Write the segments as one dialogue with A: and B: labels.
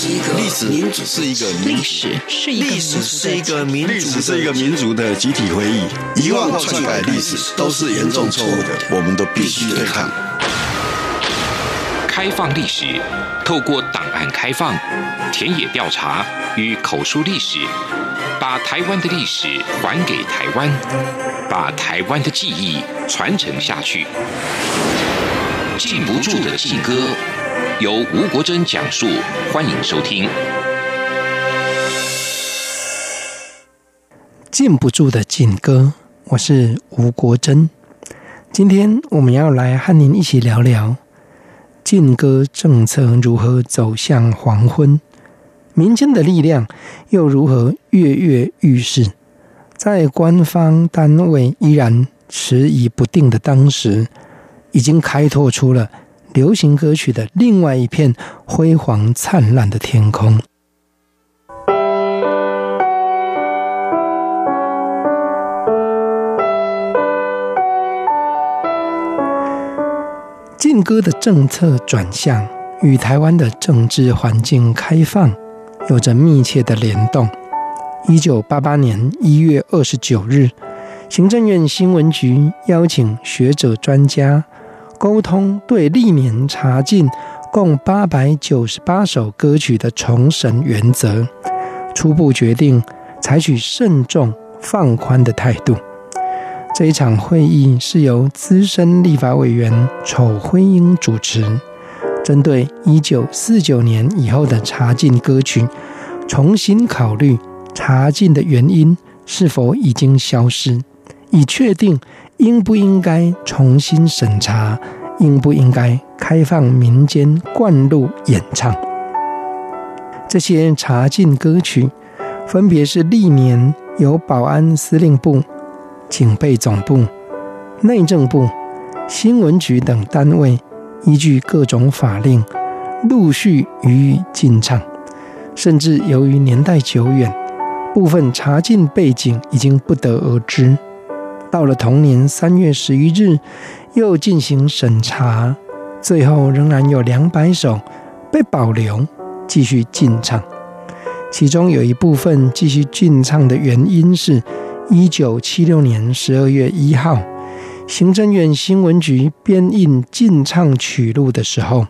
A: 是一个历史，民主是一个历史，是一个历史是一个民历史是一个民族的集体回忆。遗忘或篡改历史都是严重错误的，我们都必须对抗。
B: 开放历史，透过档案开放、田野调查与口述历史，把台湾的历史还给台湾，把台湾的记忆传承下去。禁不住的禁歌，由吴国珍讲述，欢迎收听。
C: 禁不住的禁歌，我是吴国珍。今天我们要来和您一起聊聊禁歌政策如何走向黄昏，民间的力量又如何跃跃欲试。在官方单位依然迟疑不定的当时，已经开拓出了流行歌曲的另外一片辉煌灿烂的天空。禁歌的政策转向与台湾的政治环境开放有着密切的联动。一九八八年一月二十九日，行政院新闻局邀请学者专家。沟通对历年查禁共八百九十八首歌曲的重审原则，初步决定采取慎重放宽的态度。这一场会议是由资深立法委员丑辉英主持，针对一九四九年以后的查禁歌曲，重新考虑查禁的原因是否已经消失，以确定。应不应该重新审查？应不应该开放民间灌录演唱？这些查禁歌曲，分别是历年由保安司令部、警备总部、内政部、新闻局等单位依据各种法令陆续予以禁唱，甚至由于年代久远，部分查禁背景已经不得而知。到了同年三月十一日，又进行审查，最后仍然有两百首被保留，继续进唱。其中有一部分继续进唱的原因是，一九七六年十二月一号，行政院新闻局编印进唱曲录的时候，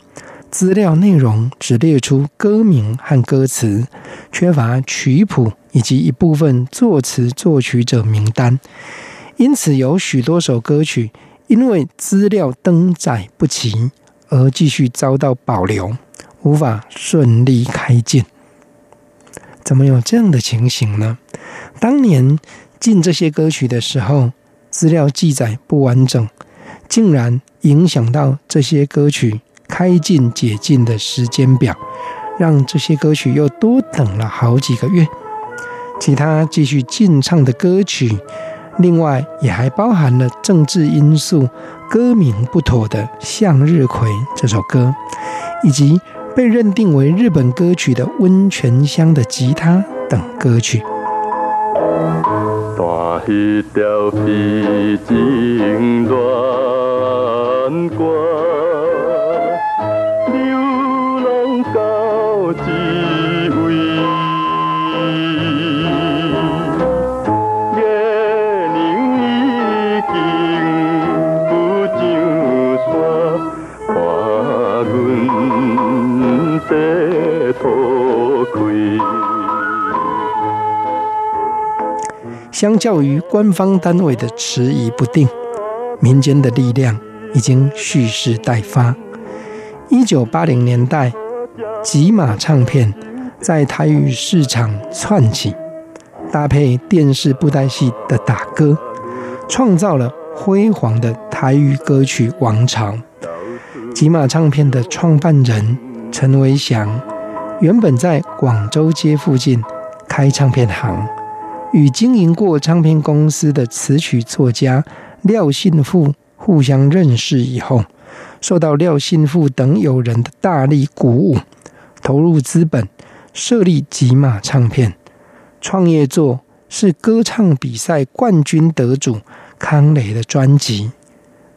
C: 资料内容只列出歌名和歌词，缺乏曲谱以及一部分作词作曲者名单。因此，有许多首歌曲因为资料登载不齐而继续遭到保留，无法顺利开禁。怎么有这样的情形呢？当年进这些歌曲的时候，资料记载不完整，竟然影响到这些歌曲开禁解禁的时间表，让这些歌曲又多等了好几个月。其他继续禁唱的歌曲。另外，也还包含了政治因素、歌名不妥的《向日葵》这首歌，以及被认定为日本歌曲的《温泉乡的吉他》等歌曲。相较于官方单位的迟疑不定，民间的力量已经蓄势待发。一九八零年代，吉马唱片在台语市场窜起，搭配电视布袋戏的打歌，创造了辉煌的台语歌曲王朝。吉马唱片的创办人陈维祥，原本在广州街附近开唱片行。与经营过唱片公司的词曲作家廖信富互相认识以后，受到廖信富等友人的大力鼓舞，投入资本设立吉马唱片。创业作是歌唱比赛冠军得主康磊的专辑，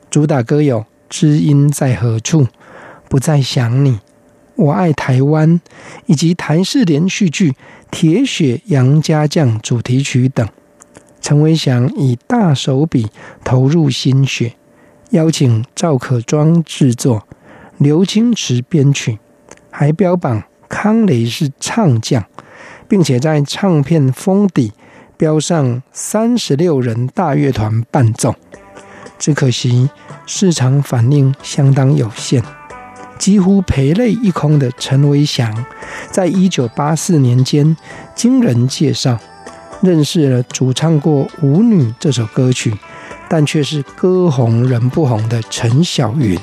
C: 主打歌有《知音在何处》、《不再想你》、《我爱台湾，以及台视连续剧《铁血杨家将》主题曲等，陈维祥以大手笔投入心血，邀请赵可庄制作，刘清池编曲，还标榜康雷是唱将，并且在唱片封底标上三十六人大乐团伴奏。只可惜市场反应相当有限。几乎赔泪一空的陈维祥，在一九八四年间，经人介绍，认识了主唱过《舞女》这首歌曲，但却是歌红人不红的陈小云。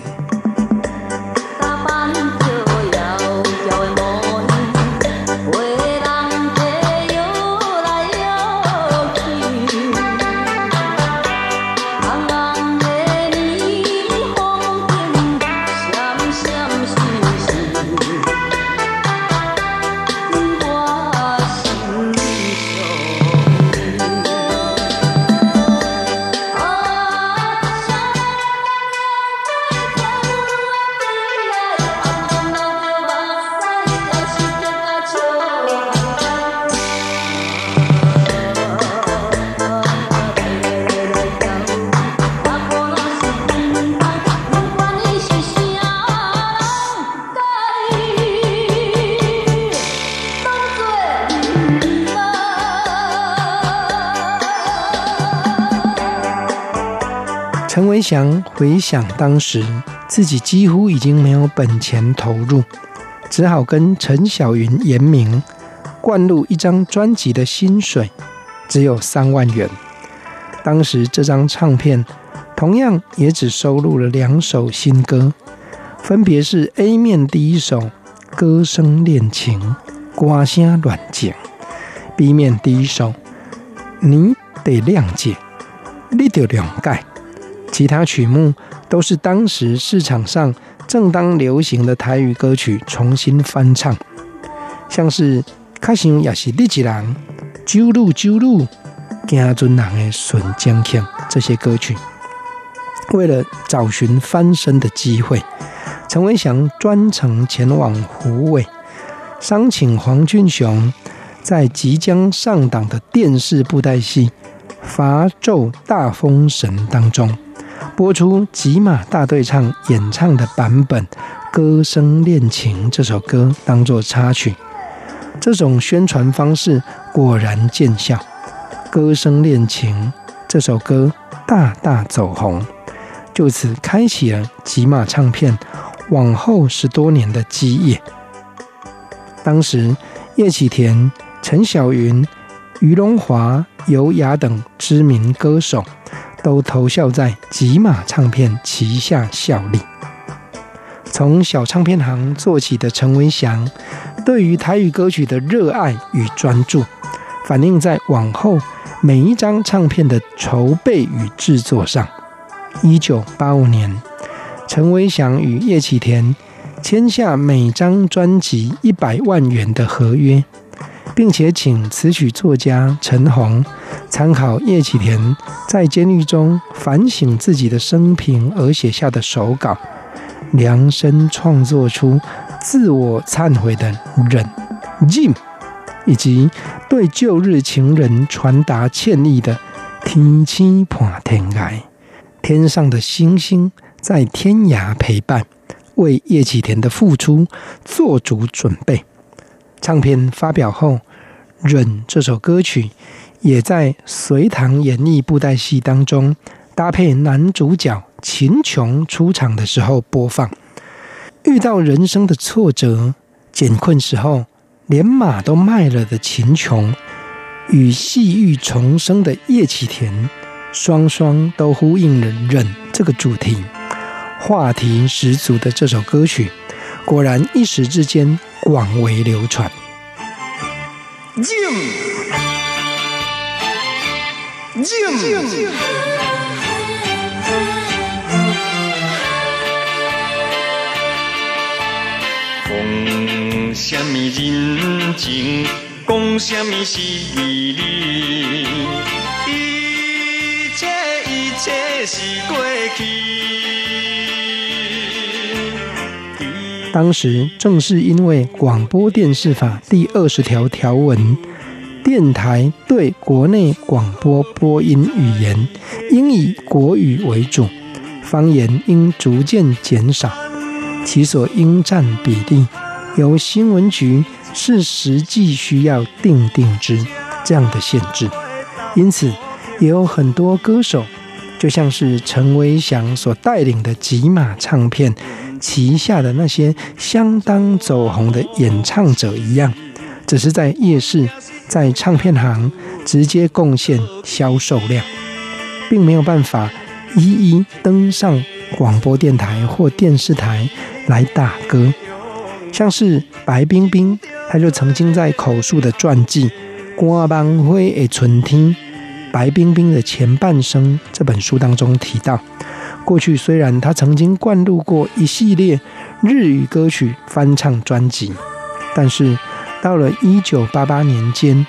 C: 陈维祥回想当时自己几乎已经没有本钱投入，只好跟陈小云言明，灌录一张专辑的薪水只有三万元。当时这张唱片同样也只收录了两首新歌，分别是 A 面第一首《歌声恋情》，瓜声软情；B 面第一首《你得谅解，你得谅解》。其他曲目都是当时市场上正当流行的台语歌曲重新翻唱，像是《卡想也是你一人》、《酒路酒路》、《行船人的顺江腔》这些歌曲。为了找寻翻身的机会，陈文祥专程前往虎尾，商请黄俊雄在即将上档的电视布袋戏《伐纣大封神》当中。播出吉马大对唱演唱的版本《歌声恋情》这首歌当作插曲，这种宣传方式果然见效，《歌声恋情》这首歌大大走红，就此开启了吉马唱片往后十多年的基业。当时叶启田、陈小云、于龙华、尤雅等知名歌手。都投效在吉马唱片旗下效力。从小唱片行做起的陈文祥，对于台语歌曲的热爱与专注，反映在往后每一张唱片的筹备与制作上。一九八五年，陈文祥与叶启田签下每张专辑一百万元的合约。并且请词曲作家陈鸿参考叶启田在监狱中反省自己的生平而写下的手稿，量身创作出自我忏悔的忍 Jim，以及对旧日情人传达歉意的天星伴天涯，天上的星星在天涯陪伴，为叶启田的付出做足准备。唱片发表后。《忍》这首歌曲也在隋唐演义布袋戏当中搭配男主角秦琼出场的时候播放。遇到人生的挫折、艰困时候，连马都卖了的秦琼，与戏欲重生的叶启田，双双都呼应了“忍”这个主题，话题十足的这首歌曲，果然一时之间广为流传。忍，忍，讲什么人情，讲什么是义，一切一切是过去。当时正是因为广播电视法第二十条条文，电台对国内广播播音语言应以国语为主，方言应逐渐减少，其所应占比例由新闻局视实际需要定定之这样的限制。因此，也有很多歌手，就像是陈维祥所带领的吉马唱片旗下的那些相当走红的演唱者一样，只是在夜市、在唱片行直接贡献销售量，并没有办法一一登上广播电台或电视台来打歌。像是白冰冰，他就曾经在口述的传记《歌梦花的春天》。白冰冰的前半生这本书当中提到，过去虽然他曾经灌录过一系列日语歌曲翻唱专辑，但是到了一九八八年间，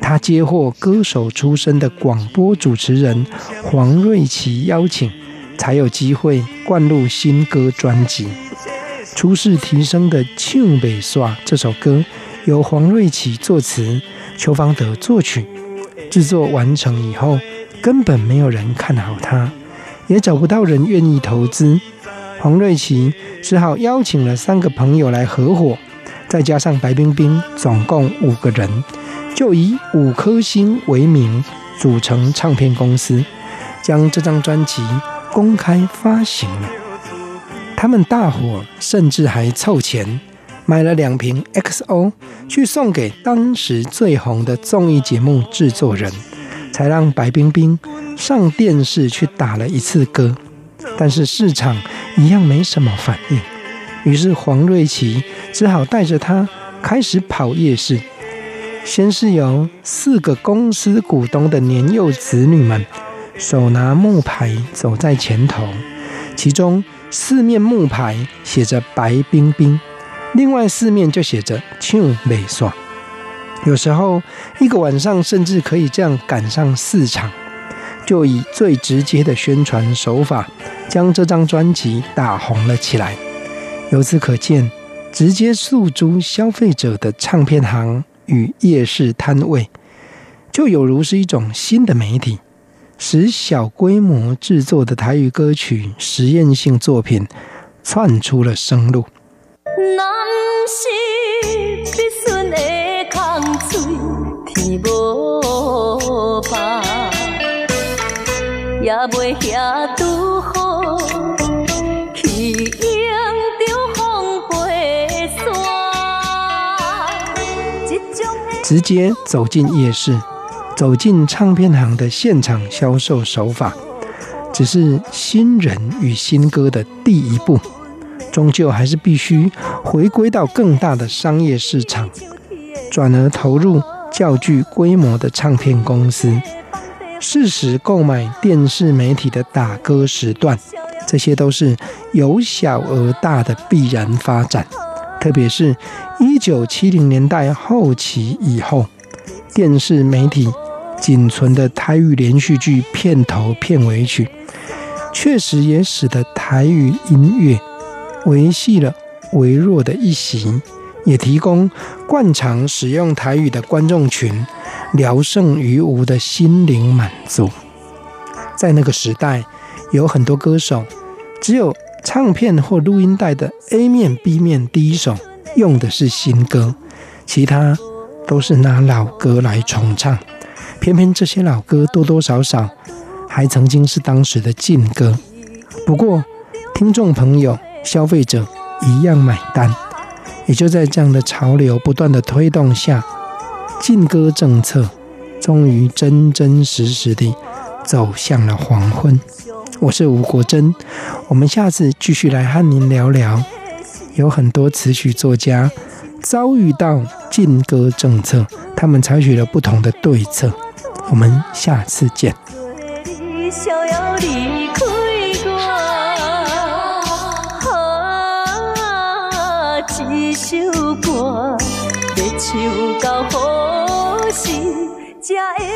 C: 他接获歌手出身的广播主持人黄瑞琪邀请，才有机会灌录新歌专辑。初试啼声的《唱袂煞》这首歌，由黄瑞琪作词，邱方德作曲。制作完成以后，根本没有人看好他，也找不到人愿意投资。黄瑞琪只好邀请了三个朋友来合伙，再加上白冰冰，总共五个人，就以五颗星为名组成唱片公司，将这张专辑公开发行了。他们大伙甚至还凑钱。买了两瓶 XO 去送给当时最红的综艺节目制作人，才让白冰冰上电视去打了一次歌，但是市场一样没什么反应。于是黄瑞琪只好带着她开始跑夜市，先是由四个公司股东的年幼子女们手拿木牌走在前头，其中四面木牌写着白冰冰。另外四面就写着“唱美爽”，有时候一个晚上甚至可以这样赶上四场，就以最直接的宣传手法将这张专辑打红了起来。由此可见，直接诉诸消费者的唱片行与夜市摊位，就有如是一种新的媒体，使小规模制作的台语歌曲实验性作品窜出了生路。男是必直接走进夜市，走进唱片行的现场销售手法，只是新人与新歌的第一步。终究还是必须回归到更大的商业市场，转而投入较具规模的唱片公司，适时购买电视媒体的打歌时段，这些都是由小而大的必然发展。特别是一九七零年代后期以后，电视媒体仅存的台语连续剧片头片尾曲，确实也使得台语音乐。维系了微弱的一席，也提供惯常使用台语的观众群聊胜于无的心灵满足。在那个时代，有很多歌手只有唱片或录音带的 A 面、B 面第一首用的是新歌，其他都是拿老歌来重唱。偏偏这些老歌多多少少还曾经是当时的禁歌。不过，听众朋友。消费者一样买单，也就在这样的潮流不断的推动下，禁歌政策终于真真实实地走向了黄昏。我是吴国珍，我们下次继续来和您聊聊，有很多词曲作家遭遇到禁歌政策，他们采取了不同的对策。我们下次见。一首歌，要唱到何时才会？